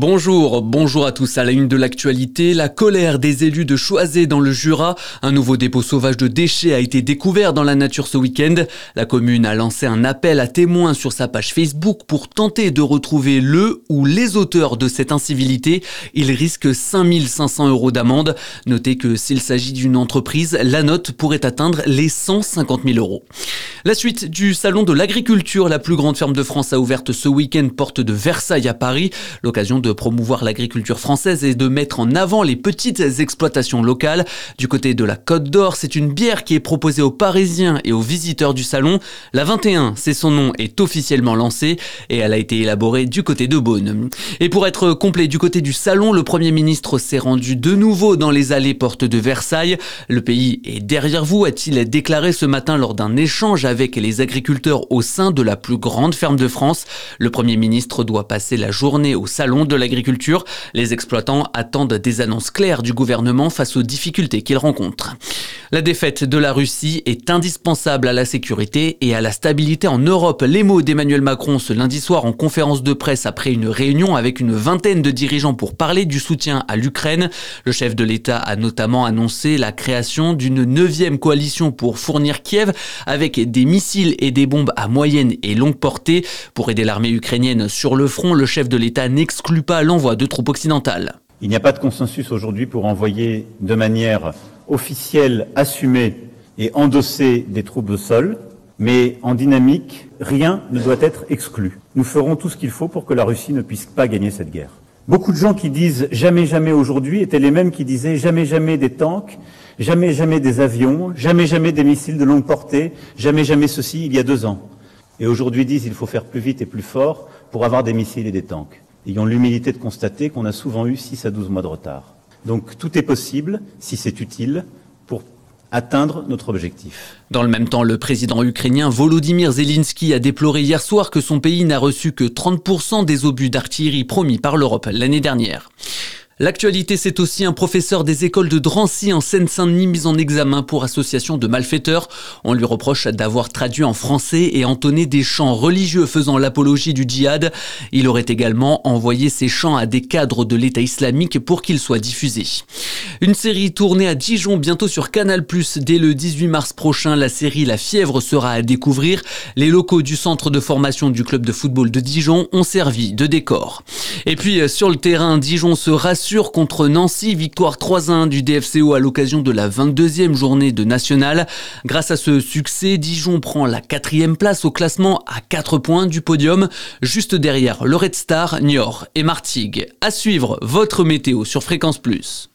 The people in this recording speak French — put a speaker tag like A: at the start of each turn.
A: Bonjour, bonjour à tous. À la une de l'actualité, la colère des élus de Choisey dans le Jura. Un nouveau dépôt sauvage de déchets a été découvert dans la nature ce week-end. La commune a lancé un appel à témoins sur sa page Facebook pour tenter de retrouver le ou les auteurs de cette incivilité. Il risque 5500 euros d'amende. Notez que s'il s'agit d'une entreprise, la note pourrait atteindre les 150 000 euros. La suite du salon de l'agriculture, la plus grande ferme de France a ouvert ce week-end porte de Versailles à Paris. L'occasion de promouvoir l'agriculture française et de mettre en avant les petites exploitations locales. Du côté de la Côte d'Or, c'est une bière qui est proposée aux Parisiens et aux visiteurs du salon. La 21, c'est son nom, est officiellement lancée et elle a été élaborée du côté de Beaune. Et pour être complet du côté du salon, le Premier ministre s'est rendu de nouveau dans les allées portes de Versailles. Le pays est derrière vous, a-t-il déclaré ce matin lors d'un échange avec les agriculteurs au sein de la plus grande ferme de France. Le Premier ministre doit passer la journée au salon de l'agriculture. Les exploitants attendent des annonces claires du gouvernement face aux difficultés qu'ils rencontrent. La défaite de la Russie est indispensable à la sécurité et à la stabilité en Europe. Les mots d'Emmanuel Macron ce lundi soir en conférence de presse après une réunion avec une vingtaine de dirigeants pour parler du soutien à l'Ukraine. Le chef de l'État a notamment annoncé la création d'une neuvième coalition pour fournir Kiev avec des missiles et des bombes à moyenne et longue portée. Pour aider l'armée ukrainienne sur le front, le chef de l'État n'exclut pas l'envoi de troupes occidentales.
B: Il n'y a pas de consensus aujourd'hui pour envoyer de manière officielle, assumée et endossée des troupes au sol, mais en dynamique, rien ne doit être exclu. Nous ferons tout ce qu'il faut pour que la Russie ne puisse pas gagner cette guerre. Beaucoup de gens qui disent jamais jamais aujourd'hui étaient les mêmes qui disaient jamais jamais des tanks, jamais jamais des avions, jamais jamais des missiles de longue portée, jamais jamais ceci il y a deux ans. Et aujourd'hui disent il faut faire plus vite et plus fort pour avoir des missiles et des tanks ayons l'humilité de constater qu'on a souvent eu 6 à 12 mois de retard. Donc tout est possible, si c'est utile, pour atteindre notre objectif.
A: Dans le même temps, le président ukrainien Volodymyr Zelensky a déploré hier soir que son pays n'a reçu que 30% des obus d'artillerie promis par l'Europe l'année dernière. L'actualité, c'est aussi un professeur des écoles de Drancy en Seine-Saint-Denis mis en examen pour association de malfaiteurs. On lui reproche d'avoir traduit en français et entonné des chants religieux faisant l'apologie du djihad. Il aurait également envoyé ces chants à des cadres de l'État islamique pour qu'ils soient diffusés. Une série tournée à Dijon bientôt sur Canal+. Dès le 18 mars prochain, la série La Fièvre sera à découvrir. Les locaux du centre de formation du club de football de Dijon ont servi de décor. Et puis sur le terrain, Dijon se rassure contre Nancy, victoire 3-1 du DFCO à l'occasion de la 22e journée de National. Grâce à ce succès, Dijon prend la quatrième place au classement à 4 points du podium, juste derrière le Red Star, Niort et Martigues. À suivre votre météo sur Fréquence Plus.